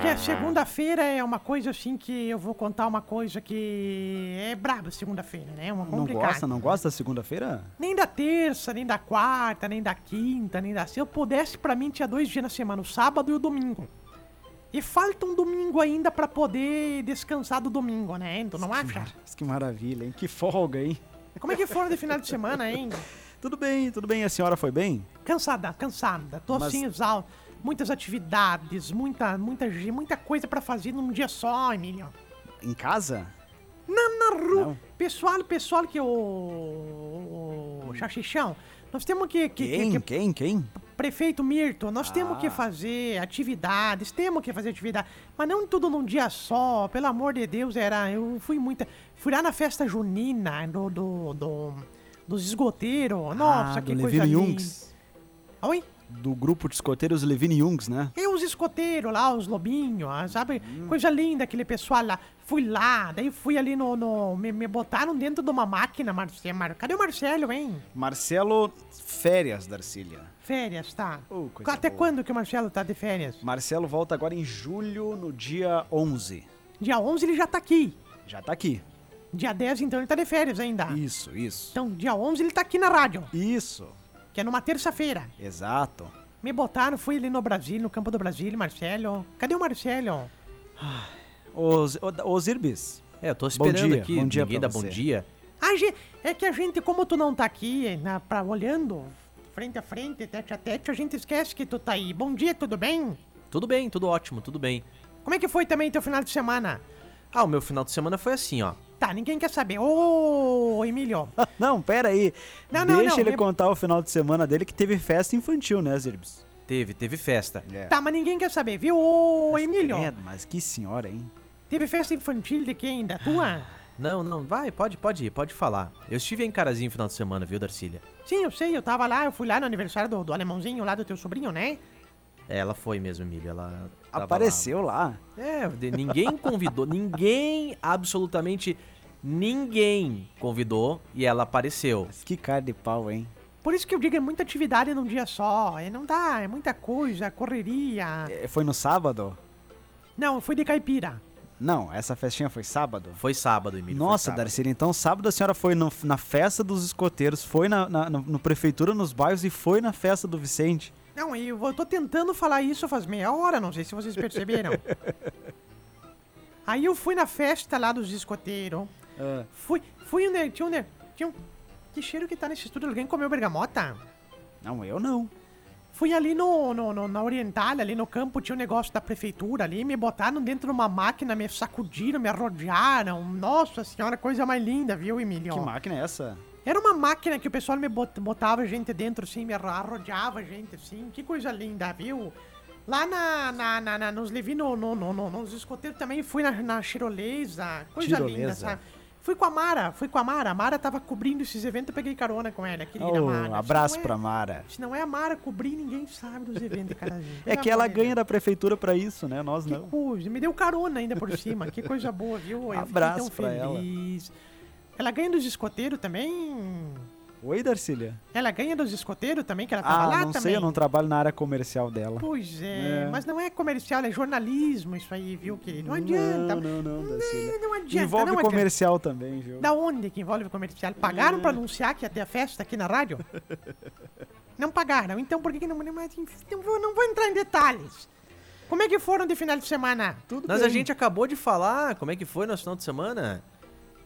Tamo que é segunda-feira é uma coisa assim que eu vou contar uma coisa que é braba segunda-feira, né? Uma Não complicada. gosta, não gosta da segunda-feira? Nem da terça, nem da quarta, nem da quinta, nem da. Se eu pudesse, pra mim tinha dois dias na semana, o sábado e o domingo. E falta um domingo ainda pra poder descansar do domingo, né? Tu não acha? Que maravilha, hein? Que folga, hein? Como é que foram de final de semana, hein? Tudo bem, tudo bem. A senhora foi bem? Cansada, cansada. Tô Mas- assim, exausto. Muitas atividades, muita, muita, muita coisa pra fazer num dia só, Emílio. Em casa? Na, na rua. Não. Pessoal, pessoal que o. o Chachichão. Nós temos que. que, que- Quem? que- Quem? Quem? Prefeito Mirto, nós temos que Ah. fazer atividades, temos que fazer atividade, mas não tudo num dia só, pelo amor de Deus, era, eu fui muita, fui lá na festa junina do, do, do- dos esgoteiros, nossa, ah, que do coisa linda. Oi? Do grupo de escoteiros Levine Jungs, né? E os escoteiros lá, os lobinhos, ah, sabe? Coisa linda, aquele pessoal lá. Fui lá, daí fui ali no. no- me, me botaram dentro de uma máquina, Marcelo. Mar- Cadê o Marcelo, hein? Marcelo Férias, Darcília. Férias, tá. Oh, Até boa. quando que o Marcelo tá de férias? Marcelo volta agora em julho, no dia 11. Dia 11 ele já tá aqui. Já tá aqui. Dia 10, então, ele tá de férias ainda. Isso, isso. Então, dia 11 ele tá aqui na rádio, Isso, que é numa terça-feira. exato. Me botaram, fui ali no Brasil, no campo do Brasil, Marcelo. Cadê o Marcelo? Os, o- os Irbis. É, eu tô esperando dia, aqui, bom dia ninguém dá bom dia. A gente, é que a gente, como tu não tá aqui, na, pra, olhando frente a frente, tete a tete, a gente esquece que tu tá aí. Bom dia, tudo bem? Tudo bem, tudo ótimo, tudo bem. Como é que foi também teu final de semana? Ah, o meu final de semana foi assim, ó. Tá, ninguém quer saber. Ô, Emílio. Não, pera aí. Não, não, Deixa não, ele me- contar o final de semana dele que teve festa infantil, né, Zirbis? Teve, teve festa. É. Tá, mas ninguém quer saber, viu? Ô, Emílio. Credo, mas que senhora, hein? Teve festa infantil de quem? Da tua? Não, não, vai, pode, pode ir, pode falar. Eu estive em Carazinho no final de semana, viu, Darcília? Sim, eu sei, eu tava lá, eu fui lá no aniversário do, do alemãozinho lá do teu sobrinho, né? É, Ela foi mesmo, Emília. Ela Apareceu lá. lá. É, de- ninguém convidou, ninguém, absolutamente ninguém convidou e ela apareceu. Que cara de pau, hein? Por isso que eu digo, é muita atividade num dia só. É, não dá, é muita coisa, correria. É, Foi no sábado? Não, fui de caipira. Não, essa festinha foi sábado? Foi sábado, Emília. foi Nossa. Darcília, então sábado a senhora foi no- na festa dos escoteiros, foi na, na- no, no prefeitura, nos bairros e foi na festa do Vicente. Não, e eu tô tentando falar isso faz meia hora, não sei se vocês perceberam. Aí eu fui na festa lá dos escoteiros. Ah, Fui, fui onde tinha um... Tinha um que cheiro que tá nesse estúdio? Alguém comeu bergamota? não, eu não. Fui ali no, no, no- na Oriental, ali no campo, tinha um negócio da prefeitura ali, me botaram dentro de uma máquina, me sacudiram, me arrodearam. Nossa senhora, coisa mais linda, viu, Emílio? Que máquina é essa? Era uma máquina que o pessoal me bot- botava gente dentro, assim, me arro- arrodeava gente, assim. Que coisa linda, viu? Lá na, na, na- na- nos Levi, no, no, no, no- nos escoteiros também, fui na, na tirolesa. Coisa linda, Tirolesa. sabe? Fui com a Mara, fui com a Mara. A Mara tava cobrindo esses eventos, eu peguei carona com ela, querida Oh, Mara. Se abraço é- pra Mara. Se não é a Mara cobrir, ninguém sabe dos eventos, cara. É que ela ganha da prefeitura pra isso, né? Nós Que não. coisa, me deu carona ainda por cima. Que coisa boa, viu? Eu Abraço fiquei pra tão ela. feliz. Ela ganha dos escoteiros também. Oi, Darcília. Ela ganha dos escoteiros também, que ela tava Ah, lá não também. sei, eu não trabalho na área comercial dela. Pois é, É. mas não é comercial, é jornalismo isso aí, viu, querido? Não adianta. Não, não, não, Darcília. Não adianta, Envolve não adianta. comercial também, viu? Da onde que envolve comercial? Pagaram É. pra anunciar que ia ter a festa aqui na rádio? não pagaram, então por que que não... Mas, enfim, não, vou, não vou entrar em detalhes. Como é que foram de final de semana? Tudo Mas bem. a gente acabou de falar como é que foi nosso final de semana.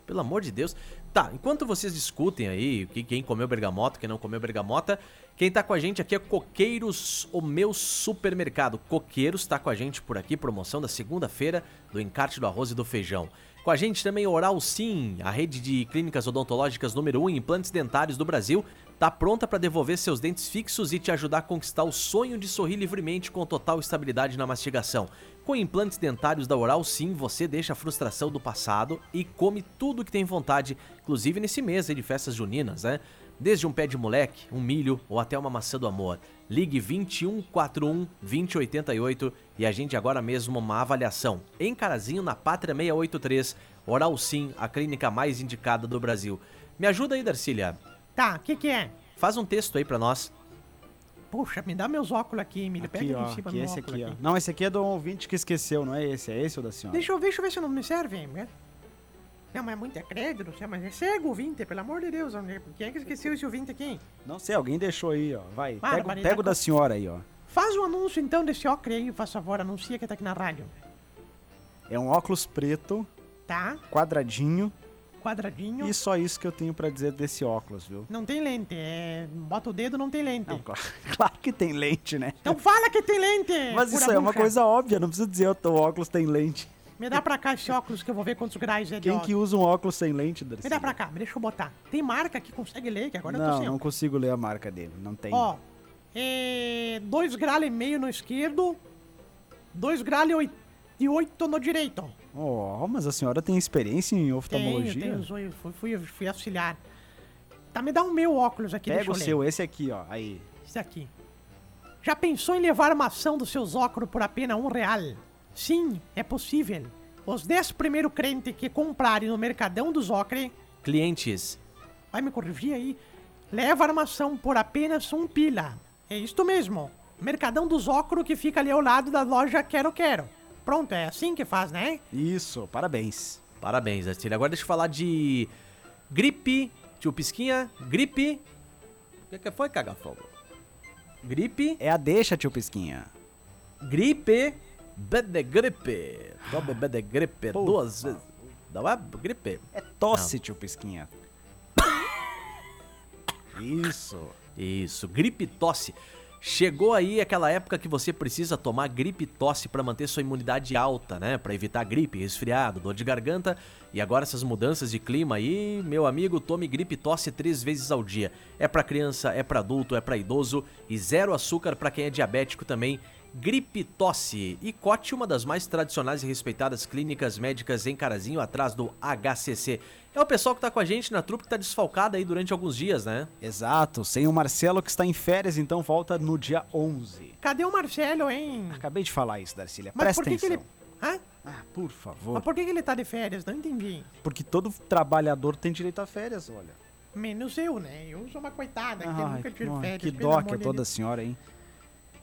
Pelo amor de Deus. Tá, enquanto vocês discutem aí que- quem comeu bergamota, quem não comeu bergamota, quem tá com a gente aqui é Coqueiros, o meu supermercado. Coqueiros tá com a gente por aqui, promoção da segunda-feira do encarte do arroz e do feijão. Com a gente também Oral Sim, a rede de clínicas odontológicas número 1 em implantes dentários do Brasil, tá pronta para devolver seus dentes fixos e te ajudar a conquistar o sonho de sorrir livremente com total estabilidade na mastigação. Com implantes dentários da Oral Sim, você deixa a frustração do passado e come tudo que tem vontade, inclusive nesse mês aí de festas juninas, né? Desde um pé de moleque, um milho ou até uma maçã do amor. Ligue 2141 2088 e agende agora mesmo uma avaliação. Em Carazinho, na Pátria 683, Oral Sim, a clínica mais indicada do Brasil. Me ajuda aí, Darcília. Tá, o que que é? Faz um texto aí pra nós. Puxa, me dá meus óculos aqui, Emílio. Aqui, Pega ó. aqui em cima Aqui, meu esse óculos aqui, ó. Não, esse aqui é do ouvinte que esqueceu, não é esse? É esse ou da senhora? Deixa eu, deixa eu ver se não me serve, né? Não, mas é muito é crédito, céu, mas é cego o 20, pelo amor de Deus. Quem é que esqueceu esse 20 aqui? Não sei, alguém deixou aí, ó. Vai, Para, pega, o tá da senhora aí, ó. Faz o anúncio então desse óculos aí, faz favor, anuncia que tá aqui na rádio. É um óculos preto, Tá? quadradinho, Quadradinho. e só isso que eu tenho pra dizer desse óculos, viu? Não tem lente, é. Bota o dedo, não tem lente. Não, claro, claro que tem lente, né? Então fala que tem lente! Mas isso é uma coisa óbvia, não precisa dizer o óculos tem lente. Me dá pra cá esse óculos que eu vou ver quantos graus é de Quem óculos. que usa um óculos sem lente, Darcy? Me dá pra cá, deixa eu botar. Tem marca que consegue ler, que agora eu tô Não, sem. não consigo ler a marca dele, não tem. Ó, é. 2 graus e meio no esquerdo, 2 graus e oit- 8 no direito. Oh, mas a senhora tem experiência em Tenho, oftalmologia? tenho, fui, fui, fui, fui auxiliar. Tá, me dá o meu óculos aqui, Pega deixa o seu, esse aqui, ó. Aí. Esse aqui. Já pensou em levar uma ação dos seus óculos por apenas um real? Sim, é possível. Os 10 primeiros crentes que comprarem no Mercadão dos Ocre, Clientes, vai me corrigir aí, leva a armação por apenas um pila. É isto mesmo. Mercadão dos Ocro que fica ali ao lado da loja Quero Quero. Pronto, é assim que faz, né? Isso, parabéns. parabéns, Darcília. Agora deixa eu falar de gripe, tio Pisquinha, gripe... O que, que foi, cagafogo? Gripe, É a deixa, tio Pisquinha. gripe, bede gripe. Tome bede gripe Por duas vezes. Não é gripe. É tosse, tio Pisquinha. Isso. Isso, gripe tosse. Chegou aí aquela época que você precisa tomar gripe tosse para manter sua imunidade alta, né? Para evitar gripe, resfriado, dor de garganta. E agora essas mudanças de clima aí, meu amigo, tome gripe tosse três vezes ao dia. É para criança, é para adulto, é para idoso e zero açúcar para quem é diabético também. Gripe tosse. E Cote, uma das mais tradicionais e respeitadas clínicas médicas em Carazinho, atrás do HCC. É o pessoal que tá com a gente na trupe que tá desfalcada aí durante alguns dias, né? Exato, sem o Marcelo que está em férias, então volta no dia 11. Cadê o Marcelo, hein? Acabei de falar isso, Darcília. Mas Presta por que, que atenção. ele. Hã? Ah, por favor. Mas por que, que ele tá de férias? Não entendi. Porque todo trabalhador tem direito a férias, olha. Menos eu, né? Eu sou uma coitada, que Ai, nunca tive que- férias. que dó que é toda Deus. senhora, hein?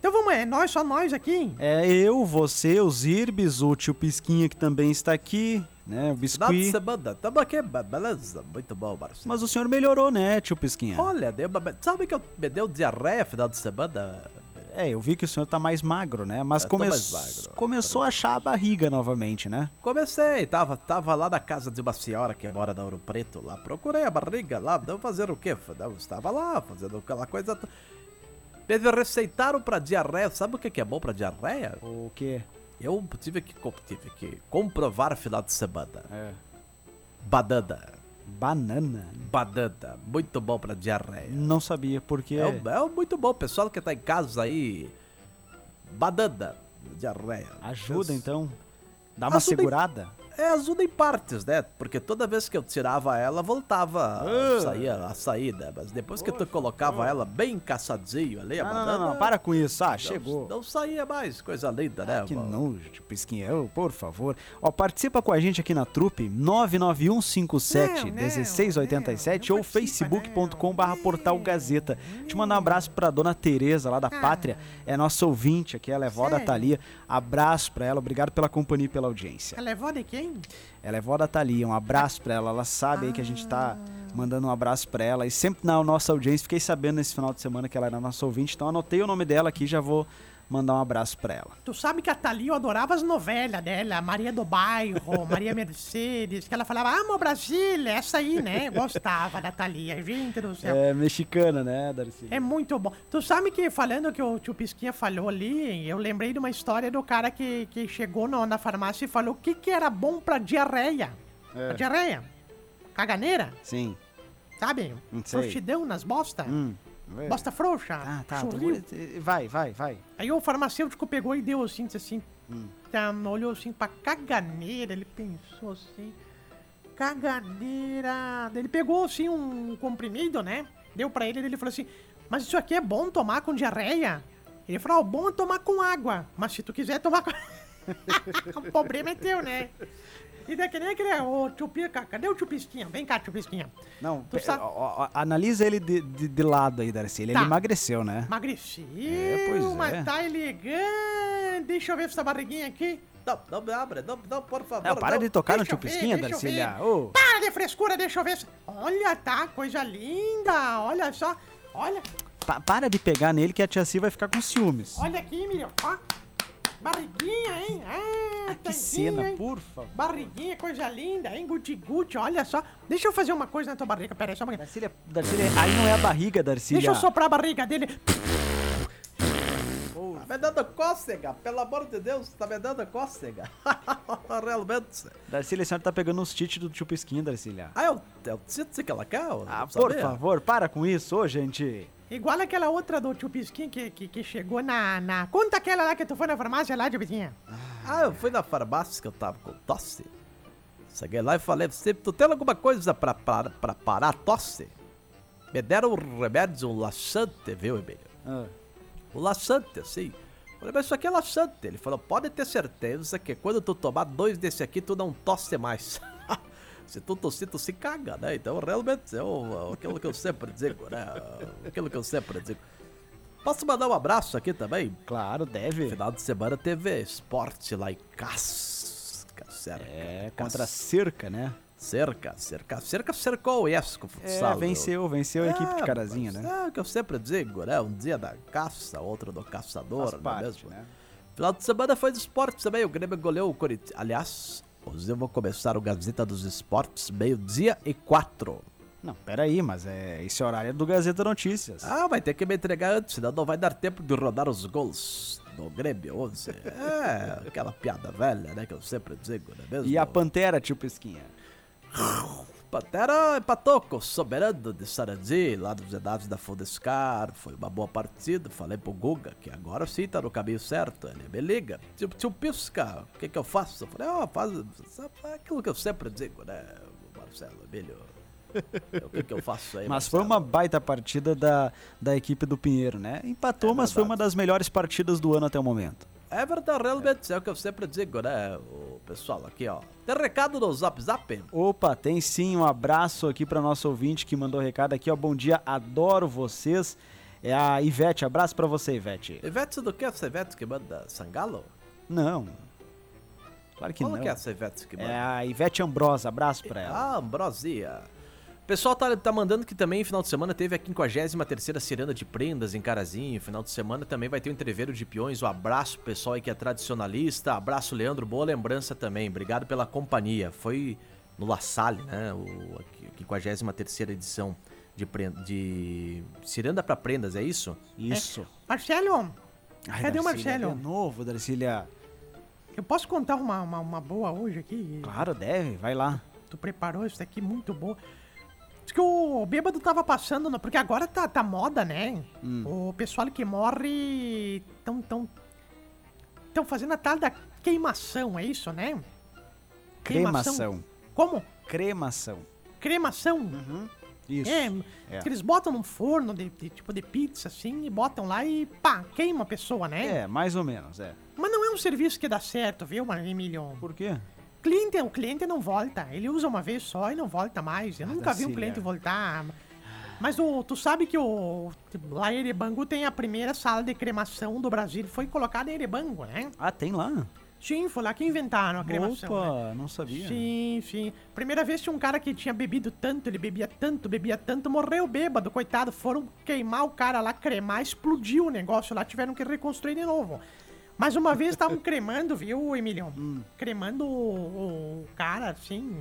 Então vamos, é nós, só nós aqui. É eu, você, os Irbes, o tio Pisquinha que também está aqui, né? O Biscuit. aqui, be- beleza? Muito bom, Marcelo. Mas o senhor melhorou, né, tio Pisquinha? Olha, deu sabe que eu me deu diarreia final de semana? É, eu vi que o senhor tá mais magro, né? Mas come... magro. começou a achar a barriga novamente, né? Comecei, tava, tava lá na casa de uma senhora que mora na Ouro Preto, lá procurei a barriga lá, não fazer o quê? Não, estava lá fazendo aquela coisa... Me receitaram pra diarreia, sabe o que que é bom pra diarreia? O quê? Eu tive que, tive que comprovar final de semana. É. Badana, Banana. badana, muito bom pra diarreia. Não sabia, porque... É, é muito bom, pessoal que tá em casa aí. Badana, diarreia. Ajuda, Isso. então. Dá uma Ajuda em- segurada. É, ajuda em partes, né? Porque toda vez que eu tirava ela, voltava Ah. a, sair, a saída. Mas depois que tu colocava ela bem encaçadinho ali, a Não, não, banana... não, não, para com isso. Ah, não- chegou. Não saía mais, coisa linda, né? Que mano? nojo, tio Pisquinha, Ô, por favor. Ó, participa com a gente aqui na trupe, 99157 Não, não, 1687 não, ou não participa, facebook.com barra não. portal Gazeta. Te mandar um abraço pra dona Tereza lá da Ah. Pátria, é nossa ouvinte aqui, ela é vó da? Thalia. Abraço pra ela, obrigado pela companhia e pela audiência. Ela é vó de quem? Ela é vó da Thalia, um abraço pra ela, ela sabe aí que a gente tá mandando um abraço pra ela. E sempre na nossa audiência, fiquei sabendo nesse final de semana que ela era nossa ouvinte, então anotei o nome dela aqui, já vou mandar um abraço pra ela. Tu sabe que a Thalia, eu adorava as novelas dela, Maria do Bairro, Maria Mercedes, que ela falava, amo Brasília, essa aí, né? Gostava da Thalia, gente do céu. É mexicana, né, Darcy? É muito bom. Tu sabe que, falando que o tio Pisquinha falou ali, eu lembrei de uma história do cara que, que chegou no- na farmácia e falou o que, que era bom pra diarreia. É. Pra diarreia. Caganeira, Sim. sabe? Não sei. Frouxidão nas bosta. Hum. É. Bosta frouxa. Tá. tô- churril. Vai, vai, vai. Aí o farmacêutico pegou e deu assim, disse assim, Hum. tá, olhou assim pra caganeira, ele pensou assim, caganeira. Ele pegou assim um comprimido, né? Deu pra ele e ele falou assim, mas isso aqui é bom tomar com diarreia? Ele falou, "Ah, o bom é tomar com água, mas se tu quiser tomar com... o problema é teu, né? E daí que nem aquele, ô tio Pica, cadê o tio Pisquinha? Vem cá, tio Pisquinha. Não, Tu sabe- ó, ó, analisa ele de, de, de lado aí, Darcy. Ele, Tá. ele emagreceu, né? Emagreceu, É, pois mas é. tá elegante. Deixa eu ver essa barriguinha aqui. Não, não me abre, não, não, por favor. Não, para não. de tocar no deixa tio eu ver, Pisquinha, deixa eu Darcília. ver. Ô, Para de frescura, deixa eu ver. Olha, tá, coisa linda. Olha só. Olha, pa- para de pegar nele que a tia Si vai ficar com ciúmes. olha aqui, Miriam. Ó, barriguinha, hein? Ah, que tanquinho, cena, hein? por favor. Barriguinha, coisa linda, hein? Guti-guti, olha só. Deixa eu fazer uma coisa na tua barriga, pera aí, só um pouquinho. Darcília, Darcília, aí não é a barriga, Darcília. Deixa eu soprar a barriga dele. Tá me dando cócega, pelo amor de Deus, tá me dando cócega. Realmente. Darcília, a senhora tá pegando uns tite do tio Pisquinha, Darcília. Ah, é o, é o que ela quer? eu Ah, por favor, para com isso, ô, gente. Igual aquela outra do tio Pisquinha que, que, que chegou na, na... Conta aquela lá que tu foi na farmácia lá, tio Pisquinha. Ah, eu fui na farmácia que eu tava com tosse. Cheguei lá e falei, você, tu tem alguma coisa pra, pra, pra parar a tosse? Me deram um remédio, um laxante, viu, Emílio? Ah, O laxante, assim. Falei, mas isso aqui é laxante. Ele falou, pode ter certeza que quando tu tomar dois desse aqui, tu não tosse mais. se tu tossir, tu se caga, né? Então, realmente, é aquilo que eu sempre digo, né? Aquilo que eu sempre digo. Posso mandar um abraço aqui também? claro, deve. Final de semana teve esporte lá em Casca. Cerca, É, contra cerca, né? Cerca, cerca. Cerca cercou o ESCO futsal. É, venceu, venceu a equipe de É, Carazinha, mas né? É o que eu sempre digo, né? Um dia da caça, outro do caçador, Faz é parte, mesmo? né? Final de semana foi de esportes também. O Grêmio goleou o Corinthians. Aliás, hoje eu vou começar o Gazeta dos Esportes, meio-dia e quatro. Não, peraí, mas é, esse horário é do Gazeta Notícias. Ah, vai ter que me entregar antes, senão não vai dar tempo de rodar os gols do Grêmio 11. É, aquela piada velha, né? Que eu sempre digo, não é mesmo? E a Pantera, tio Pisquinha? Pantera empatou com o Soberano de Sarandi, lá dos Edados da Fundescar. Foi uma boa partida. Falei pro Guga que agora sim tá no caminho certo. Ele me liga. Tio, tio Pisca, o que que eu faço? Eu falei, ó, faz sabe, aquilo que eu sempre digo, né, Marcelo, Emílio? O que que eu faço aí, Mas foi Marcelo? uma baita partida da, da equipe do Pinheiro, né? Empatou, É mas foi uma das melhores partidas do ano até o momento. É verdade, realmente, é o que eu sempre digo, né, o pessoal aqui, ó. Tem recado no Zap Zap? Opa, tem sim um abraço aqui para nosso ouvinte que mandou recado aqui, ó. Bom dia, adoro vocês. É a Ivete, abraço para você, Ivete. Ivete do que essa Ivete que manda Sangalo? Não. Claro que Qual não. que é essa Ivete que manda? É a Ivete Ambrosa, abraço pra ela. Ah, Ambrosia. O pessoal tá, tá mandando que também, final de semana, teve a 53ª Ciranda de Prendas em Carazinho. Final de semana também vai ter o entreveiro de peões. Um abraço pessoal aí que é tradicionalista. Abraço, Leandro. Boa lembrança também. Obrigado pela companhia. Foi no La Salle, né? O, a 53ª edição de, pren- de Ciranda pra Prendas, é isso? Isso. Marcelo, Ai, cadê o Marcelo? De novo, Darcília. eu posso contar uma, uma, uma boa hoje aqui? Claro, deve, vai lá. Tu preparou isso daqui muito boa. Diz que o bêbado tava passando, no- porque agora tá, tá moda, né? Hum. O pessoal que morre tão, tão, tão fazendo a tal da queimação, é isso, né? Cremação. Como? Cremação. Cremação. Isso. É, É. que eles botam num forno de, de tipo de pizza, assim, e botam lá e pá, queima a pessoa, né? É, mais ou menos, é. Mas não é um serviço que dá certo, viu, Emílio? Por quê? Cliente, o cliente não volta. Ele usa uma vez só e não volta mais. Eu Ah, nunca vi um Darcília. cliente voltar. Mas o, tu sabe que o lá em Erebango tem a primeira sala de cremação do Brasil. Foi colocada em Erebango, né? Ah, tem lá? Sim, foi lá que inventaram a cremação. né? Opa, não sabia. Sim, sim. Primeira vez tinha um cara que tinha bebido tanto, ele bebia tanto, bebia tanto, morreu bêbado, coitado. Foram queimar o cara lá, cremar, explodiu o negócio lá, tiveram que reconstruir de novo. Mas uma vez estavam cremando, viu, Emílio? Cremando o, o cara, assim.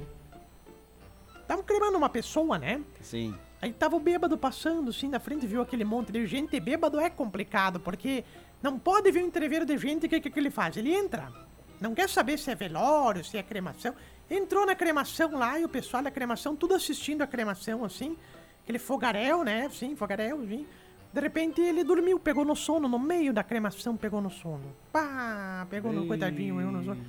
Estavam cremando uma pessoa, né? Sim. Aí tava o bêbado passando assim na frente, viu aquele monte de gente. Bêbado é complicado, porque não pode ver um entreveiro de gente, o que, que, que ele faz? Ele entra. Não quer saber se é velório, se é cremação. Entrou na cremação lá e o pessoal da cremação, tudo assistindo a cremação, assim. Aquele fogaréu, né? Sim, fogaréu, sim. De repente ele dormiu, pegou no sono, no meio da cremação, pegou no sono. Pá, pegou no coitadinho, eu no sono.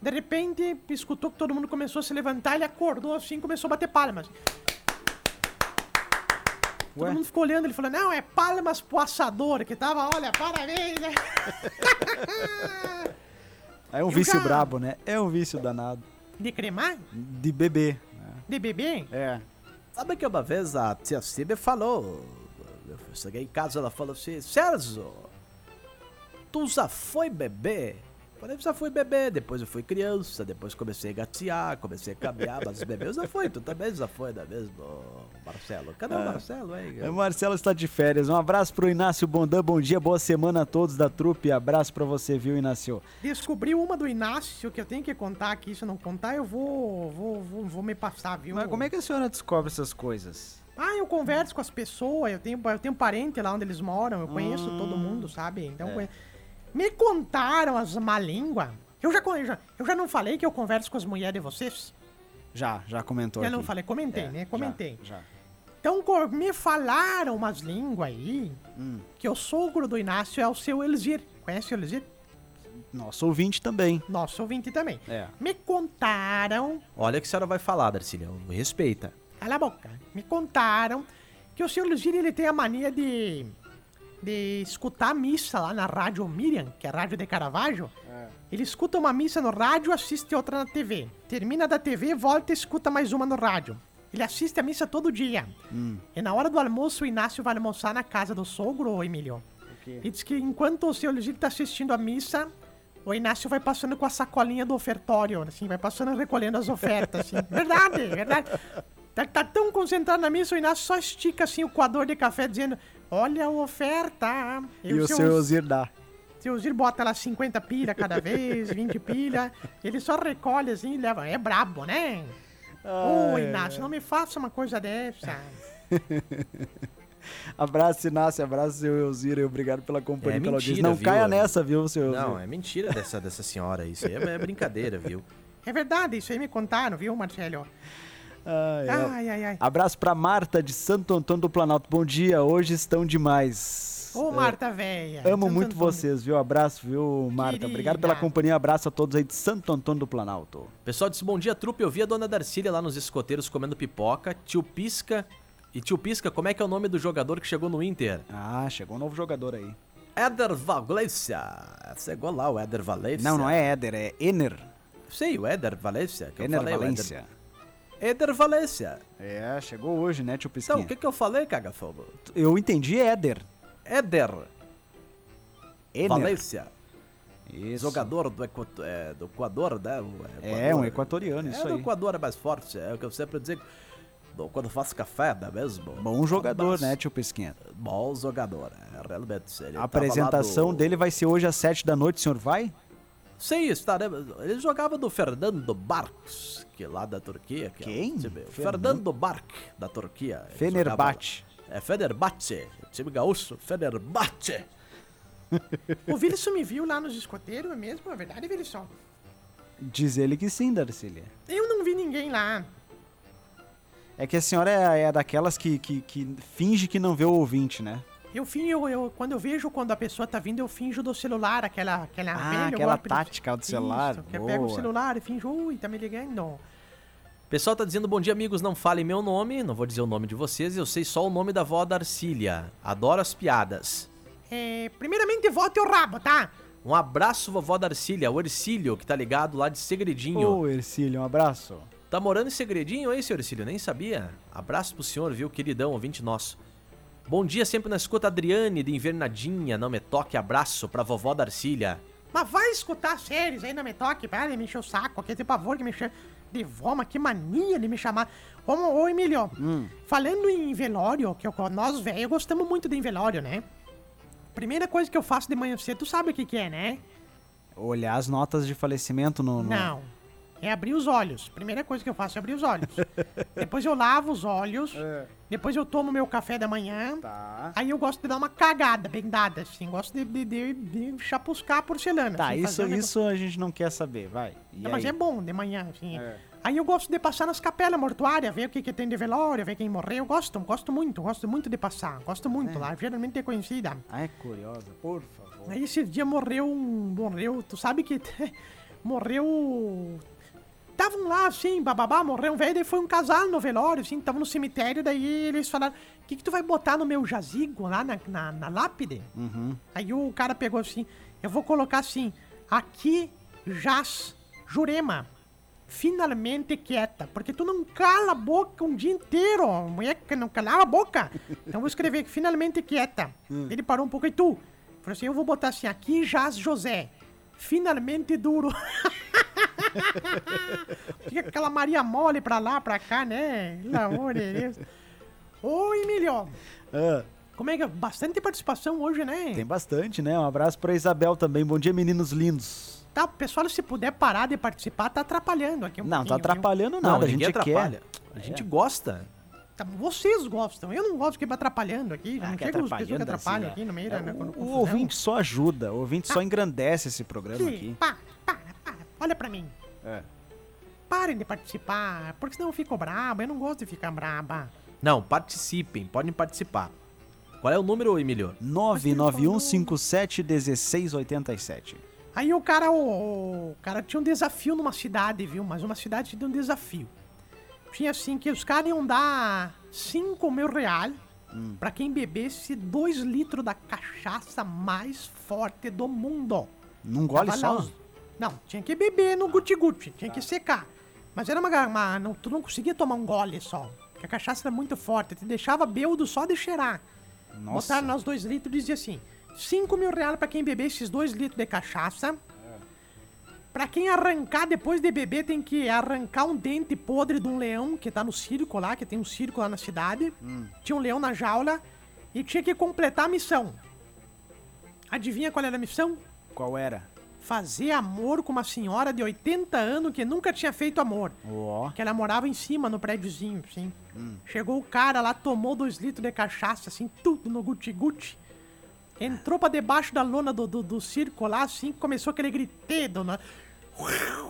De repente, escutou que todo mundo começou a se levantar, ele acordou assim e começou a bater palmas. Todo Ué? mundo ficou olhando, ele falou, não, é palmas pro assador, que tava, olha, parabéns, né? É um Eu vício já- brabo, né? É um vício danado. De cremar? De bebê. né? De bebê? É. Sabe que uma vez a tia Cíbia falou, eu cheguei em casa ela falou assim, Sérgio, tu já foi bebê? Eu Falei, já fui bebê, depois eu fui criança, depois comecei a gatear, comecei a caminhar, mas bebê eu já fui, tu também já foi, não é mesmo, Marcelo? Cadê o Marcelo, hein? O Marcelo está de férias. Um abraço pro Inácio Bondan. Bom dia, boa semana a todos da trupe. Abraço pra você, viu, Inácio? Descobri uma do Inácio que eu tenho que contar aqui. Se eu não contar, eu vou, vou, vou, vou me passar, viu? Mas como é que a senhora descobre essas coisas? Ah, eu converso com as pessoas, eu tenho, eu tenho parente lá onde eles moram, eu conheço Hum. todo mundo, sabe? Então, É. conhe- me contaram as má língua. Eu já, eu já, eu já não falei que eu converso com as mulheres de vocês? Já, já comentou Já aqui. não falei, comentei, É, né? já, Comentei. Já. Então, co- me falaram umas línguas aí Hum. que o sogro do Inácio é o seu Elzir. Conhece o Elzir? Nosso ouvinte também. Nosso ouvinte também. É. Me contaram Olha o que a senhora vai falar, Darcília, respeita. Cala a boca. Me contaram que o senhor Luzini, ele tem a mania de, de escutar a missa lá na rádio Miriam, que é a rádio de Caravaggio. Ele escuta uma missa no rádio, assiste outra na TV. Termina da TV, volta e escuta mais uma no rádio. Ele assiste a missa todo dia. E na hora do almoço, o Inácio vai almoçar na casa do sogro, Emílio. E diz que enquanto o senhor Luzini tá assistindo a missa, o Inácio vai passando com a sacolinha do ofertório, assim, vai passando recolhendo as ofertas, assim. Verdade, verdade. Tá, tá tão concentrado na missa, o Inácio só estica assim o coador de café dizendo: Olha a oferta. E, o seu Ozir dá. Seu Zir bota lá 50 pilha cada vez, 20 pilha. Ele só recolhe assim e leva. É brabo, né? Ô, Ai, Inácio, não me faça uma coisa dessa. Abraço, Inácio. Abraço, seu Elzir. e Obrigado pela companhia, É pela mentira, audiência. Não viu, caia nessa, viu, seu Elzir? Não, é mentira dessa, dessa senhora, isso aí é brincadeira, viu? É verdade, isso aí me contaram, viu, Marcelo? Ai, ai. Ai, ai. Abraço pra Marta de Santo Antônio do Planalto. Bom dia, hoje estão demais. Ô, Marta véia. Amo Santo muito Antônio. vocês, viu? Abraço, viu, Marta? Obrigado pela Querida. companhia. Abraço a todos aí de Santo Antônio do Planalto. Pessoal disse, bom dia, trupe, eu vi a dona Darcília lá nos escoteiros comendo pipoca, tio Pisca... E tio Pisca, como é que é o nome do jogador que chegou no Inter? Ah, chegou um novo jogador aí. Éder Valência. Chegou lá o Éder Valência. Não, não é Éder, é Ener. Sei, o Éder Valência. Que eu Ener falei, Valência. Éder... Éder Valência. É, chegou hoje, né, tio Pisquinha? Então, o que que eu falei, cagafogo? Eu entendi Éder. Éder Ener. Valência. Isso. Jogador do, Equato- é, do Equador, né? O É, um equatoriano, É, isso do aí. Equador é mais forte, é o que eu sempre digo. do- Quando faço café, não é mesmo? Bom jogador, Mas- né, tio Pisquinha? Bom jogador, é, realmente. A apresentação do- dele vai ser hoje às sete da noite, o senhor vai? Sim, estaremos. Ele jogava do Fernando Barcos, que é lá da Turquia. Que Quem? É o time, Fernando- Fernando Bark, da Turquia. Fenerbahçe. jogava- É Fenerbahçe, o time gaúcho, Fenerbahçe. O Wilson me viu lá nos escoteiros, é mesmo? É verdade, Wilson? Diz ele que sim, Darcília. Eu não vi ninguém lá. É que a senhora é, é daquelas que, que, que finge que não vê o ouvinte, né? Eu finjo, eu, quando eu vejo quando a pessoa tá vindo, eu finjo do celular, aquela, aquela Ah, velha aquela do- tática do celular, Isso, que eu pego o celular e finjo, ui, tá me ligando. O pessoal tá dizendo bom dia, amigos. Não falem meu nome, não vou dizer o nome de vocês. Eu sei só o nome da avó Darcília. Adoro as piadas. É, primeiramente, volte o rabo, tá? Um abraço, vovó Darcília, o Ercílio, que tá ligado lá de Segredinho. Ô, Ercílio, um abraço. Tá morando em Segredinho, hein, senhor Ercílio? Nem sabia. Abraço pro senhor, viu, queridão, ouvinte nosso. Bom dia, sempre na escuta, Adriane, de Invernadinha. Não me toque, abraço pra vovó Darcília. Mas vai escutar séries aí, não me toque, para de me encher o saco, aquele pavor que me chama de voma, que mania de me chamar. Ô, ô Emílio, Hum. falando em velório, que eu- nós, velho, gostamos muito de velório, né? Primeira coisa que eu faço de manhã cedo, tu sabe o que que é, né? Olhar as notas de falecimento no. no- Não. É abrir os olhos. Primeira coisa que eu faço é abrir os olhos. depois eu lavo os olhos. Depois eu tomo meu café da manhã. É. Tá. Aí eu gosto de dar uma cagada bem dada, assim. Gosto de, de, de, de chapuscar a porcelana. Tá, assim, isso, isso a gente não quer saber, vai. Não, mas é bom de manhã, assim. É. Aí eu gosto de passar nas capelas mortuárias, ver o que, que tem de velório, ver quem morreu. Gosto, gosto muito, gosto muito de passar. Gosto muito lá, geralmente é conhecida. Ah, é curiosa, por favor. Aí esse dia morreu um. Morreu. Tu sabe que. morreu. Estavam lá, assim, bababá, morreu um velho, daí foi um casal no velório, assim, tava no cemitério, daí eles falaram, o que, que tu vai botar no meu jazigo lá na, na, na lápide? Uhum. Aí o cara pegou assim, eu vou colocar assim, aqui jaz Jurema, finalmente quieta, porque tu não cala a boca um dia inteiro, mulher que não calava a boca. Então vou escrever finalmente quieta. Ele parou um pouco e tu? Falou assim, eu vou botar assim, aqui jaz José, finalmente duro. Fica aquela Maria mole pra lá, pra cá, né? Pelo amor de Deus. Ô, Emílio, Ah, como é que é? Bastante participação hoje, né? tem bastante, né? Um abraço pra Isabel também. Bom dia, meninos lindos. Tá, pessoal, se puder parar de participar, tá atrapalhando aqui um não, tá pouquinho, viu? atrapalhando Não, nada. a gente atrapalha. quer. A gente gosta. Tá, vocês gostam, eu não gosto que me atrapalhando aqui. Ah, não que chega os pessoas que atrapalhando atrapalham assim, aqui no meio é, da o, confusão. o ouvinte só ajuda, o ouvinte só engrandece esse programa Que- aqui. Para, para, para. Olha pra mim. É. Parem de participar, porque senão eu fico braba. Eu não gosto de ficar braba. Não, participem, podem participar. Qual é o número, Emílio? 991571687. Aí o cara, o, o cara tinha um desafio numa cidade, viu? Mas uma cidade tinha um desafio. Tinha assim que os caras iam dar 5 mil reais pra quem bebesse 2 litros da cachaça mais forte do mundo. Num gole Tava só? os- Não, tinha que beber no guti-guti, tinha que secar. Mas era uma, uma não, tu não conseguia tomar um gole só. Porque a cachaça era muito forte, te deixava bêbado só de cheirar. Nossa. Botaram nós dois litros e dizia assim: 5 mil reais pra quem beber esses dois litros de cachaça. Pra quem arrancar depois de beber, tem que arrancar um dente podre de um leão que tá no circo lá, que tem um circo lá na cidade. Tinha um leão na jaula e tinha que completar a missão. Adivinha qual era a missão? Qual era? Fazer amor com uma senhora de 80 anos que nunca tinha feito amor. Ó. Que ela morava em cima, no prédiozinho, assim. Chegou o cara lá, tomou dois litros de cachaça, assim, tudo no guti-guti. Entrou pra debaixo da lona do, do, do circo lá, assim, começou aquele gritedo, né?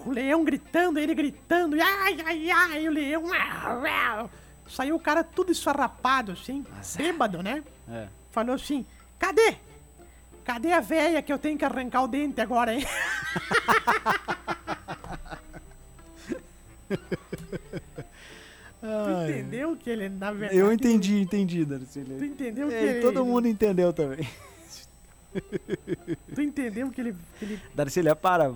O leão gritando, ele gritando, e ai, ai, ai, o leão... Saiu o cara tudo esfarrapado, assim, bêbado, né? É. Falou assim, cadê? Cadê a véia que eu tenho que arrancar o dente agora, hein? tu entendeu que ele, na verdade... Eu entendi, entendi, Tu Darcílio. entendeu que É, ele... e todo mundo entendeu também. Tu entendeu que ele... Que ele Darcília, para.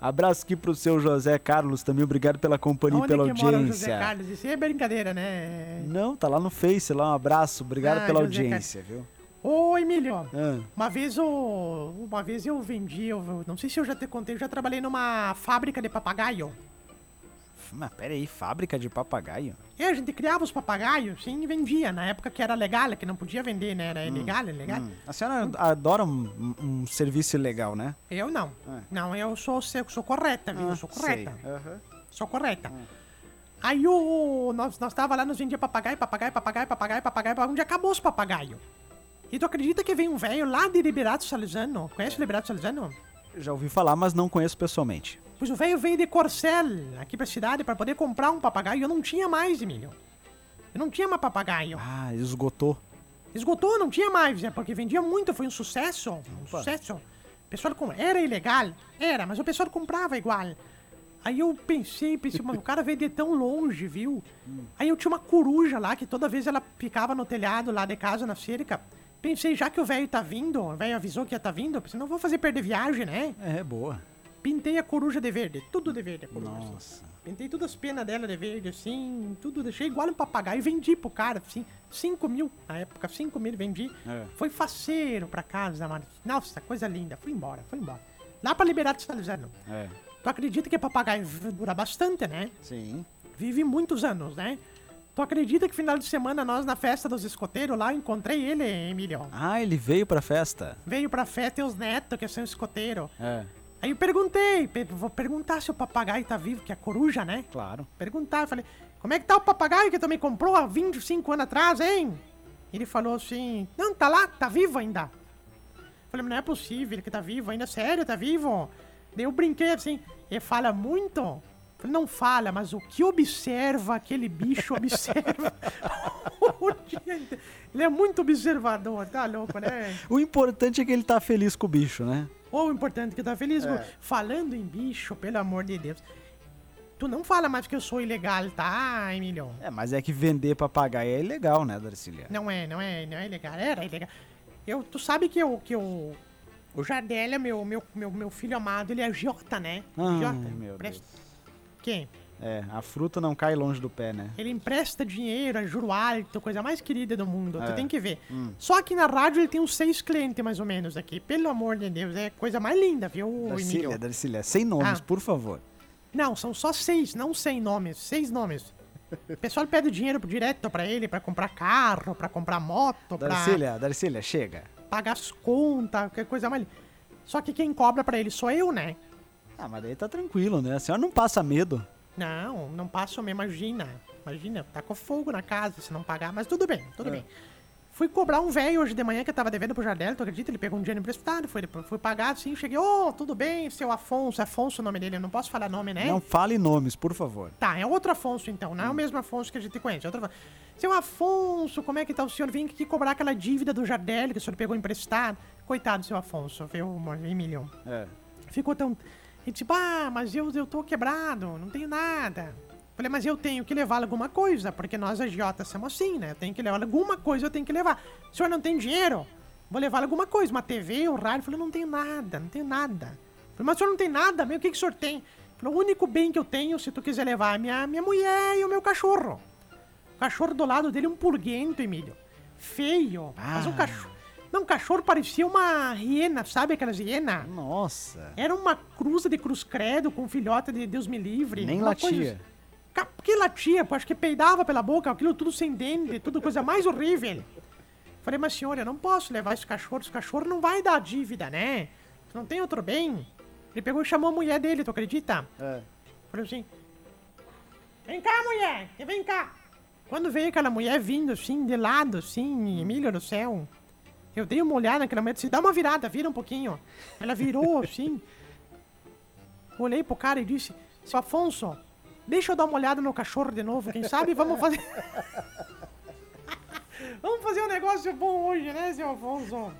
Abraço aqui pro seu José Carlos também. Obrigado pela companhia e pela que mora o José audiência. Carlos? Isso é brincadeira, né? Não, tá lá no Face, lá. Um abraço. Obrigado Ah, pela José audiência, viu? Ô, Emílio, Ah, uma vez eu... Uma vez eu vendi, eu, não sei se eu já te contei, eu já trabalhei numa fábrica de papagaio. mas pera aí, fábrica de papagaio? E a gente criava os papagaios, sim, e vendia. Na época que era legal, que não podia vender, né? Era ilegal, ilegal. Hum, A senhora adora um, um serviço ilegal, né? Eu não. É. Não, eu sou, sou, sou correta, viu? eu sou correta. Aham. Sou correta. Aí o. Nós, nós tava lá, nos vendia papagaio, papagaio, papagaio, papagaio, papagaio, papagaio, onde acabou os papagaios. E tu acredita que vem um velho lá de Liberato Salzano? Conhece o Liberato Salzano? Já ouvi falar, mas não conheço pessoalmente. Pois o velho veio de Corcel aqui pra cidade pra poder comprar um papagaio e eu não tinha mais, Emílio. Eu não tinha mais papagaio. Ah, esgotou. Esgotou, não tinha mais, é porque vendia muito, foi um sucesso. Um sucesso. O pessoal com... Era ilegal? Era, mas o pessoal comprava igual. Aí eu pensei, pensei, mano, o cara veio de tão longe, viu? Aí eu tinha uma coruja lá, que toda vez ela ficava no telhado lá de casa, na cerca. Pensei, já que o velho tá vindo, o velho avisou que ia tá vindo, pensei, não vou fazer perder viagem, né? É, boa. Pintei a coruja de verde, tudo de verde a coruja. assim. Nossa. Pintei todas as penas dela de verde, assim, tudo, deixei igual um papagaio e vendi pro cara, assim, 5 mil, na época, 5 mil vendi. É. Foi faceiro pra casa, mano. Nossa, coisa linda, fui embora, fui embora. Lá pra Liberato Salzano. É. Tu acredita que papagaio dura bastante, né? Sim. Vive muitos anos, né? Tu acredita que final de semana nós na festa dos escoteiros lá, encontrei ele, Emílio. Ah, ele veio pra festa. Veio pra festa e os netos que são escoteiros. É, Aí eu perguntei, pe- vou perguntar se o papagaio tá vivo, que é a coruja, né? claro. perguntar. Falei, como é que tá o papagaio que tu me comprou há 25 anos atrás, hein? Ele falou assim, não, tá lá, tá vivo ainda. Falei, mas não é possível que tá vivo ainda, sério, tá vivo? Daí eu brinquei assim, ele fala muito? Falei, não fala, mas o que observa aquele bicho observa o dia inteiro. Ele é muito observador, tá louco, né? O importante é que ele tá feliz com o bicho, né? Ou o importante é que tá feliz. É. Falando em bicho, pelo amor de Deus. Tu não fala mais que eu sou ilegal, tá, Emílio? É, mas é que vender papagaio é ilegal, né, Darcília? Não é, não é, não é ilegal. Era ilegal. Eu, tu sabe que eu, que eu, o Jardel é meu, meu, meu, meu filho amado, ele é agiota, né? Ai, agiota. meu Empresta- Quem? É, a fruta não cai longe do pé, né? Ele empresta dinheiro, é juro alto, coisa mais querida do mundo. É. Tu tem que ver. Só aqui na rádio ele tem uns seis clientes, mais ou menos, aqui. Pelo amor de Deus, é coisa mais linda, viu, Darcília, Emílio? Darcília, sem nomes, Ah. por favor. Não, são só seis, não cem nomes. Seis nomes. O pessoal pede dinheiro direto pra ele, pra comprar carro, pra comprar moto, pra Darcília, Darcília, chega. pagar as contas, qualquer coisa mais. Só que quem cobra pra ele sou eu, né? Ah, mas daí tá tranquilo, né? A senhora não passa medo. Não, não passo, me imagina. Imagina, tá com fogo na casa se não pagar, mas tudo bem, tudo É. bem. Fui cobrar um velho hoje de manhã que eu tava devendo pro Jardel, tu acredita? Ele pegou um dinheiro emprestado, foi, fui pagar assim, cheguei, ô, tudo bem, seu Afonso, Afonso o nome dele, eu não posso falar nome, né? Não fale nomes, por favor. Tá, é outro Afonso então, não é o mesmo Afonso que a gente conhece, é outro Afonso. Seu Afonso, como é que tá o senhor? Vem aqui cobrar aquela dívida do Jardel que o senhor pegou emprestado. Coitado, seu Afonso, viu, Emílio? É. ficou tão. E tipo, ah, mas eu, eu tô quebrado, não tenho nada. Falei, mas eu tenho que levar alguma coisa, porque nós agiotas somos assim, né? Eu tenho que levar alguma coisa, eu tenho que levar. O senhor não tem dinheiro? Vou levar alguma coisa, uma TV, um rádio. Falei, não tenho nada, não tenho nada. Falei, mas o senhor não tem nada, meu, o que, que o senhor tem? Falei, o único bem que eu tenho, se tu quiser levar, é minha, minha mulher e o meu cachorro. O cachorro do lado dele, um purguento, Emílio. Feio. Mas um Ah. cachorro. Não, o cachorro parecia uma hiena, sabe aquelas hienas? Nossa. Era uma cruza de cruz credo com filhota de Deus me livre. Nem uma latia. coisa- Ca- Que latia? Pô, acho que peidava pela boca, aquilo tudo sem dente, tudo coisa mais horrível. Falei, mas senhor, eu não posso levar esse cachorro, esse cachorro não vai dar dívida, né? Não tem outro bem? Ele pegou e chamou a mulher dele, tu acredita? É. Falei assim: Vem cá, mulher, vem cá. Quando veio aquela mulher vindo assim, de lado, assim, Emílio do céu, eu dei uma olhada naquela mulher e disse: dá uma virada, vira um pouquinho. Ela virou assim. Olhei pro cara e disse: Seu Afonso, deixa eu dar uma olhada no cachorro de novo, quem sabe vamos fazer. vamos fazer um negócio bom hoje, né, seu Afonso?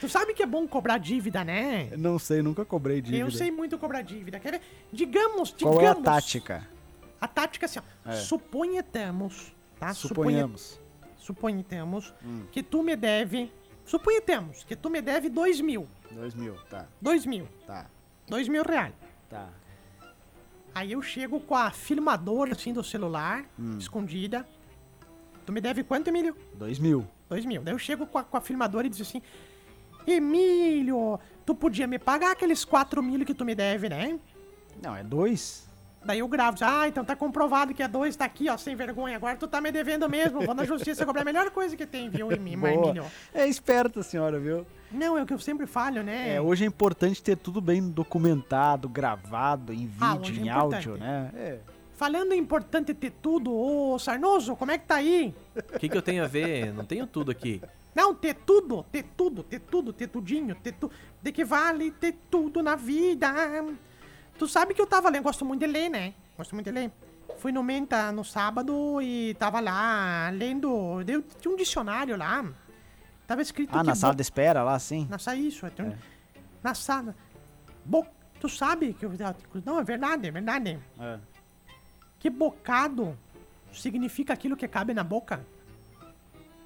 tu sabe que é bom cobrar dívida, né? Não sei, nunca cobrei dívida. Eu sei muito cobrar dívida. Quer ver? Digamos, digamos. Qual é a tática? A tática é assim, ó. É. Suponhamos, tá? Suponhamos. Suponhamos Hum. que tu me deve. Suponhamos que tu me deve dois mil. Dois mil, tá, Dois mil. tá, Dois mil reais. tá. Aí eu chego com a filmadora assim do celular, Hum. escondida. Tu me deve quanto, Emílio? Dois mil. Dois mil. Daí eu chego com a, com a filmadora e diz assim: Emílio, tu podia me pagar aqueles quatro mil que tu me deve, né? Não, é dois. Daí eu gravo, diz, ah, então tá comprovado que é dois, tá aqui, ó, sem vergonha. Agora tu tá me devendo mesmo. Vou na justiça cobrar a melhor coisa que tem, viu, em mim? É esperta a senhora, viu? Não, é o que eu sempre falho, né? É, hoje é importante ter tudo bem documentado, gravado, em Ah, vídeo, é em importante. áudio, né? É. Falando em importante ter tudo, ô Sarnoso, como é que tá aí? O que, que eu tenho a ver? Não tenho tudo aqui. Não, ter tudo, ter tudo, ter tudo, ter tudinho, ter tu... De que vale ter tudo na vida. Tu sabe que eu tava lendo, gosto muito de ler, né? Gosto muito de ler. Fui no Menta no sábado e tava lá lendo. Deu, tinha um dicionário lá. Tava escrito Ah, na sala de espera lá, sim? Na sala, isso. tem um- Na sala. Bo... Tu sabe que. eu- Não, é verdade, é verdade. É. Que bocado significa aquilo que cabe na boca.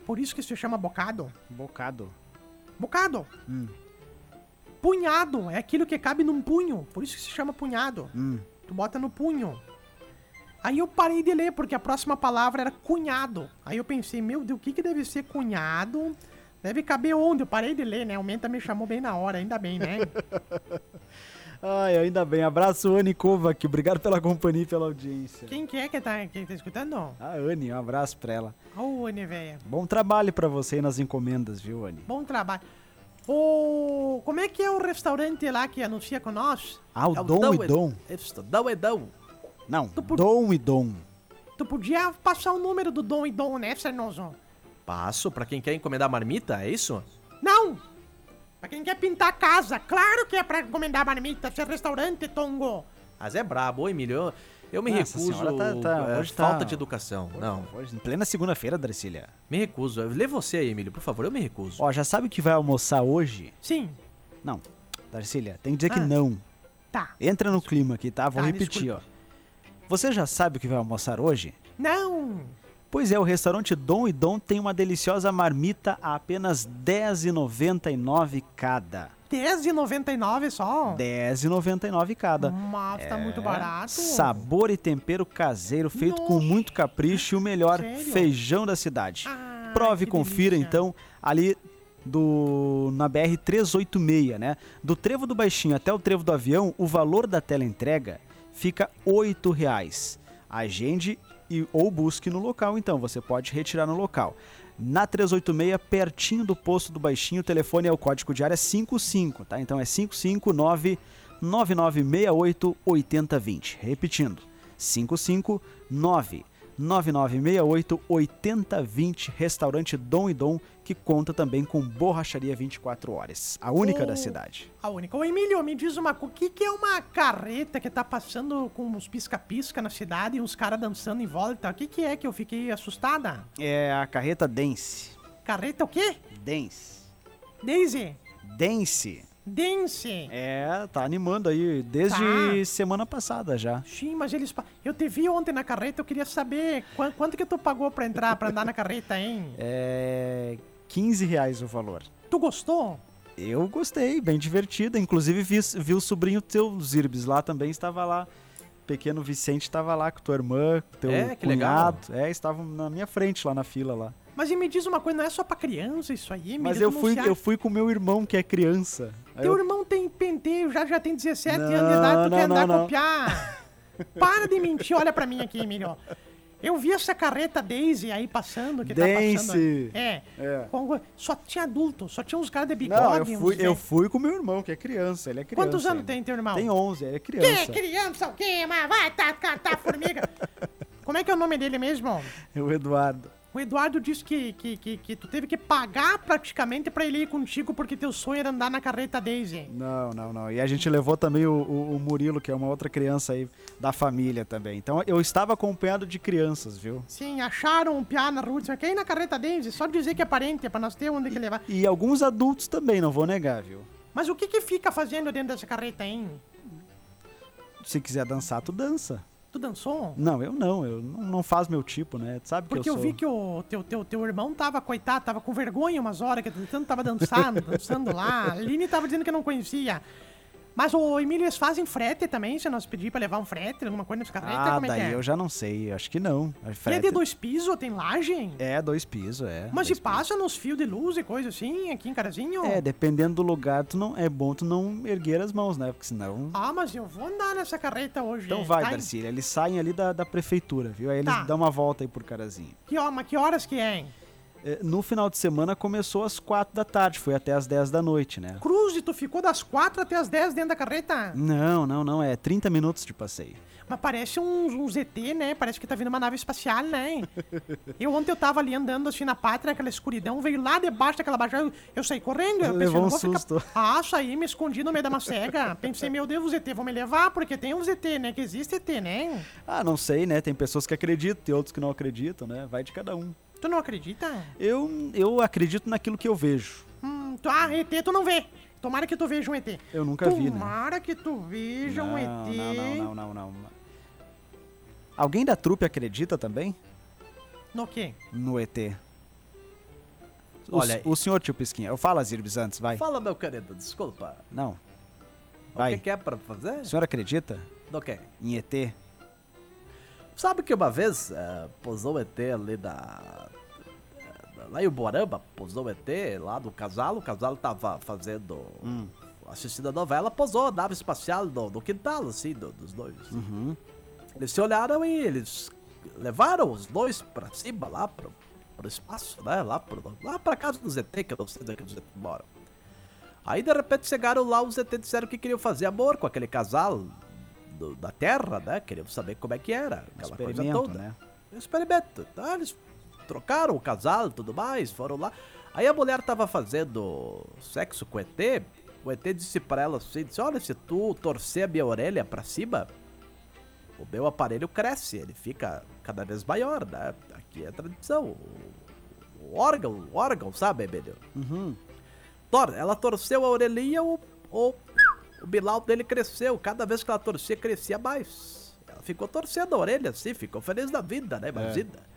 Por isso que se chama bocado. Bocado. Bocado. Hum. Punhado é aquilo que cabe num punho. Por isso que se chama punhado. Hum. Tu bota no punho. Aí eu parei de ler, porque a próxima palavra era cunhado. Aí eu pensei, meu Deus, o que, que deve ser cunhado? Deve caber onde? Eu parei de ler, né? O Menta me chamou bem na hora, ainda bem, né? Ai, ainda bem. Abraço, Anne Kovac. Obrigado pela companhia e pela audiência. Quem que é que tá, que tá escutando? A Anne, um abraço pra ela. Ô, Anne, velha. Bom trabalho pra você aí nas encomendas, viu, Anne? Bom trabalho. Ô, como é que é o restaurante lá que anuncia com nós? Ah, o É Dom e é- Dom. Isso, Dom é Dom. Não, por- Dom e Dom. Tu podia passar o número do Dom e Dom, né, Sarnoso? Passo pra quem quer encomendar marmita, é isso? Não! Pra quem quer pintar a casa, claro que é pra encomendar marmita, se é restaurante, Tongo. Mas é brabo, Emílio. Eu, eu me Nossa recuso. senhora, tá- tá- é, hoje tá- falta de educação. Não, Hoje, em plena segunda-feira, Darcília. me recuso. Lê você aí, Emílio, por favor. Eu me recuso. Ó, já sabe o que vai almoçar hoje? Sim. Não. Darcília, tem que dizer que Ah. não. Tá. Entra no clima aqui, tá? Vou Tá, repetir, ó. Você já sabe o que vai almoçar hoje? Não. Pois é, o restaurante Dom e Dom tem uma deliciosa marmita a apenas R$10,99 cada. R$10,99 só. R$10,99 cada. Mas tá muito É, barato. Sabor e tempero caseiro, feito com Nossa. muito capricho e o melhor Sério? feijão da cidade. Ah, Prove e confira delícia. então ali do na BR 386, né? Do Trevo do Baixinho até o Trevo do Avião, o valor da tela entrega fica 8 reais. Agende e ou busque no local, então você pode retirar no local. Na 386, pertinho do posto do Baixinho, o telefone é o código de área 55, tá? Então é 559 9968 8020. Repetindo, 559 9968 8020, restaurante Dom e Dom, que conta também com borracharia 24 horas, a única da cidade. A única. Ô, Emílio, me diz uma coisa. O que, que é uma carreta que tá passando com uns pisca-pisca na cidade e uns caras dançando em volta? O que, que é que eu fiquei assustada? É a carreta Dance. Carreta o quê? Dance. Daisy? Dance. Dance. É, tá animando aí desde Tá. semana passada já. Sim, mas eles. Eu te vi ontem na carreta, eu queria saber quan- quanto que tu pagou pra entrar, pra andar na carreta, hein? É 15 reais o valor. Tu gostou? Eu gostei, bem divertida. Inclusive vi, vi o sobrinho teu, Zirbis, lá também estava lá. Pequeno Vicente estava lá com tua irmã, com teu É, cunhado. É, estavam na minha frente lá na fila lá. Mas e me diz uma coisa, não é só pra criança isso aí, Emílio? Mas eu fui, eu fui com meu irmão que é criança. Aí Teu eu- irmão tem penteio, já, já tem 17 Não, anos de idade, tu não, quer andar não, a não. copiar. Para de mentir, olha pra mim aqui, Emílio. Eu vi essa carreta Daisy aí passando, que tá Dance. passando. É. É. Com- Só tinha adulto, só tinha uns caras de bigode. Não, eu fui, eu fui com meu irmão, que é criança. Ele é criança. Quantos anos ainda. tem teu irmão? Tem 11, ele é Que criança. criança o quê? Mas vai tá, catar formiga. Como é que é o nome dele mesmo? É o Eduardo. O Eduardo disse que, que, que, que tu teve que pagar praticamente pra ele ir contigo porque teu sonho era andar na carreta Daisy. Não, não, não. E a gente levou também o, o- o Murilo, que é uma outra criança aí da família também. Então eu estava acompanhado de crianças, viu? Sim, acharam um piá na rua, quer ir na carreta Daisy? Só dizer que é parente, é pra nós ter onde que levar. E alguns adultos também, não vou negar, viu? Mas o que que fica fazendo dentro dessa carreta, hein? Se quiser dançar, tu dança. Tu dançou? Não, eu não, eu não, não faz meu tipo, né? Tu Sabe Porque que eu eu, sou. vi que o teu, teu, teu irmão tava, coitado, tava com vergonha umas horas, que tanto tava dançando, dançando lá. A Aline tava dizendo que não conhecia. Mas, o Emílio, eles fazem frete também, se nós pedir pra levar um frete, alguma coisa nessa carreta, Ah, como é que daí é? eu já não sei, acho que não. A E é frete- de dois pisos, tem laje? É, dois pisos, é. Mas se passa nos fios de luz e coisa assim, aqui em Carazinho? É, dependendo do lugar, tu não, é bom tu não erguer as mãos, né? Porque senão. Ah, mas eu vou andar nessa carreta hoje. Então vai? Darcília. Eles saem ali da, da prefeitura, viu? Aí eles Tá. dão uma volta aí por Carazinho. Que, ó, mas que horas que é, hein? É, No final de semana começou às quatro da tarde, foi até às 10 da noite, né? Cruz, tu ficou das quatro até as 10 dentro da carreta? Não, não, não, é 30 minutos de passeio. Mas parece uns, uns ET, né? Parece que tá vindo uma nave espacial, né? eu ontem eu tava ali andando assim na pátria, aquela escuridão, veio lá debaixo daquela baixada, eu, eu saí correndo. Eu Levou não um vou ficar- susto. Ah, saí, me escondi no meio da macega. Pensei, meu Deus, os ET vão me levar, porque tem uns ET, né? Que existe ET, né? Ah, não sei, né? Tem pessoas que acreditam, tem outros que não acreditam, né? Vai de cada um. Tu não acredita? Eu, eu acredito naquilo que eu vejo. Hum, tu, ah, ET tu não vê. Tomara que tu veja um ET. Eu nunca vi, né? Tomara que tu veja um ET. não, não, não, não, não. Alguém da trupe acredita também No quê? no ET? O, Olha- o senhor tio Pisquinha. Eu falo as Irbis antes, vai. Fala, meu querido, desculpa. Não. O Vai. que, que é pra fazer? O senhor acredita Do quê? em ET? Sabe que uma vez eh, pousou o ET ali da. Lá em Uborama, pousou o ET lá do casal, o casal tava fazendo. Hum. assistindo a novela, pousou a nave espacial no, no quintal, assim, do- dos dois. Uhum. Eles se olharam e eles levaram os dois pra cima, lá pro, pro espaço, né? Lá, pro, lá pra casa do ZT, que eu não sei onde é que o ZT mora. Aí de repente chegaram lá, os ZT disseram que queriam fazer amor com aquele casal do- da Terra, né? Queriam saber como é que era, aquela coisa toda. né? Experimento. Então eles trocaram o casal e tudo mais, foram lá. Aí a mulher tava fazendo sexo com o ET. O ET disse pra ela assim: disse, Olha, se tu torcer a minha orelha pra cima, o meu aparelho cresce, ele fica cada vez maior, né? Aqui é tradição. O, o órgão, o órgão, sabe, Emílio? Uhum. Tor, ela torceu a orelhinha, o, o, o bilau dele cresceu. Cada vez que ela torcia, crescia mais. Ela ficou torcendo a orelha assim, ficou feliz da vida, né? Imagina.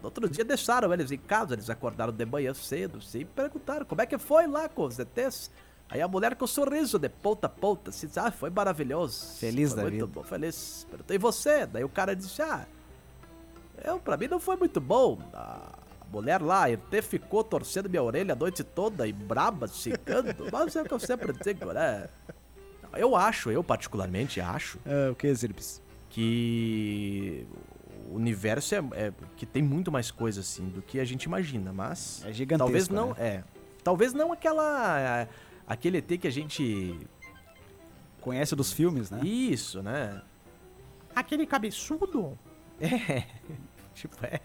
No outro dia deixaram eles em casa, eles acordaram de manhã cedo, sim, e perguntaram como é que foi lá com os ETs. Aí a mulher com um sorriso de ponta a ponta, assim, ah, foi maravilhoso. Feliz foi da muito vida. bom, feliz. Perguntei, e você? Daí o cara disse, ah, eu, pra mim não foi muito bom. A mulher lá, ET ficou torcendo minha orelha a noite toda e braba, xingando, mas é o que eu sempre digo, né? Eu acho, eu particularmente acho, É, o que, Zirbis? que o universo é, é- que tem muito mais coisa assim do que a gente imagina, mas É gigantesco, talvez não né? é, talvez não aquela aquele ET que a gente Conhece dos filmes, né? isso, né? Aquele cabeçudo? É, tipo é.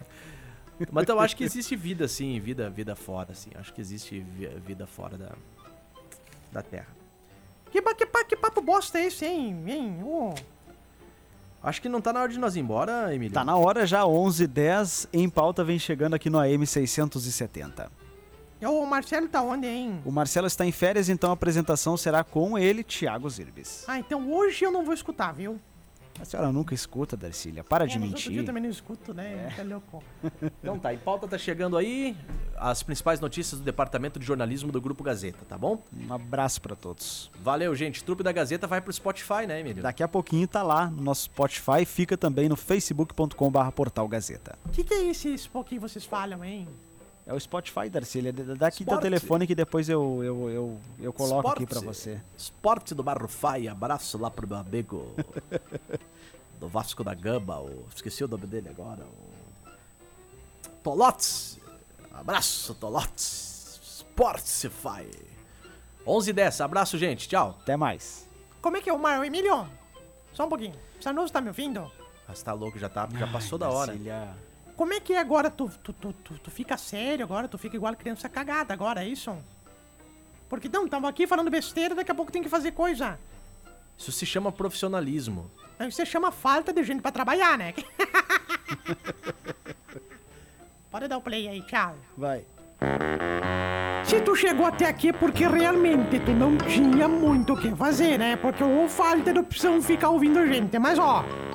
Mas eu acho que existe vida assim, vida vida fora assim. Acho que existe vi- vida fora da da Terra. Que, que, que papo bosta é esse, hein? hein? Ô, Acho que não tá na hora de nós ir embora, Emílio. Tá na hora já, 11h10, em pauta vem chegando aqui no AM 670. O Marcelo tá onde, hein? O Marcelo está em férias, então a apresentação será com ele, Thiago Zirbis. Ah, então hoje eu não vou escutar, viu? A senhora nunca escuta, Darcília. Para de É, outro dia eu mentir. também não escuto, né? Louco. Então tá, em pauta tá chegando aí as principais notícias do Departamento de Jornalismo do Grupo Gazeta, tá bom? Um abraço pra todos. Valeu, gente. Trupe da Gazeta vai pro Spotify, né, Emílio? Daqui a pouquinho tá lá no nosso Spotify, fica também no facebook.com.br portal Gazeta. O que, que é esse que vocês falam, hein? É o Spotify, Darcília. D- Daqui teu Esporte. telefone que depois eu, eu, eu, eu coloco aqui Esporte. pra você. Esporte do Barrufai, abraço lá pro meu amigo do Vasco da Gama, o... esqueci o nome dele agora, o... Tolotes, abraço Tolotes, Sportify. 11 e 10, abraço gente, tchau. Até mais. Como é que é o Mar... Emílio? Só um pouquinho. Sanoso tá me ouvindo? Mas tá louco, já, tá, já passou da hora. Como é que é agora? Tu, tu, tu, tu, tu fica sério agora? Tu fica igual criança cagada agora, é isso? Porque não, tamo aqui falando besteira, daqui a pouco tem que fazer coisa. Isso se chama profissionalismo. Aí você chama falta de gente pra trabalhar, né? Pode dar o play aí, tchau. Vai. Se tu chegou até aqui é porque realmente tu não tinha muito o que fazer, né? Porque ou falta de opção ficar ouvindo gente. Mas ó,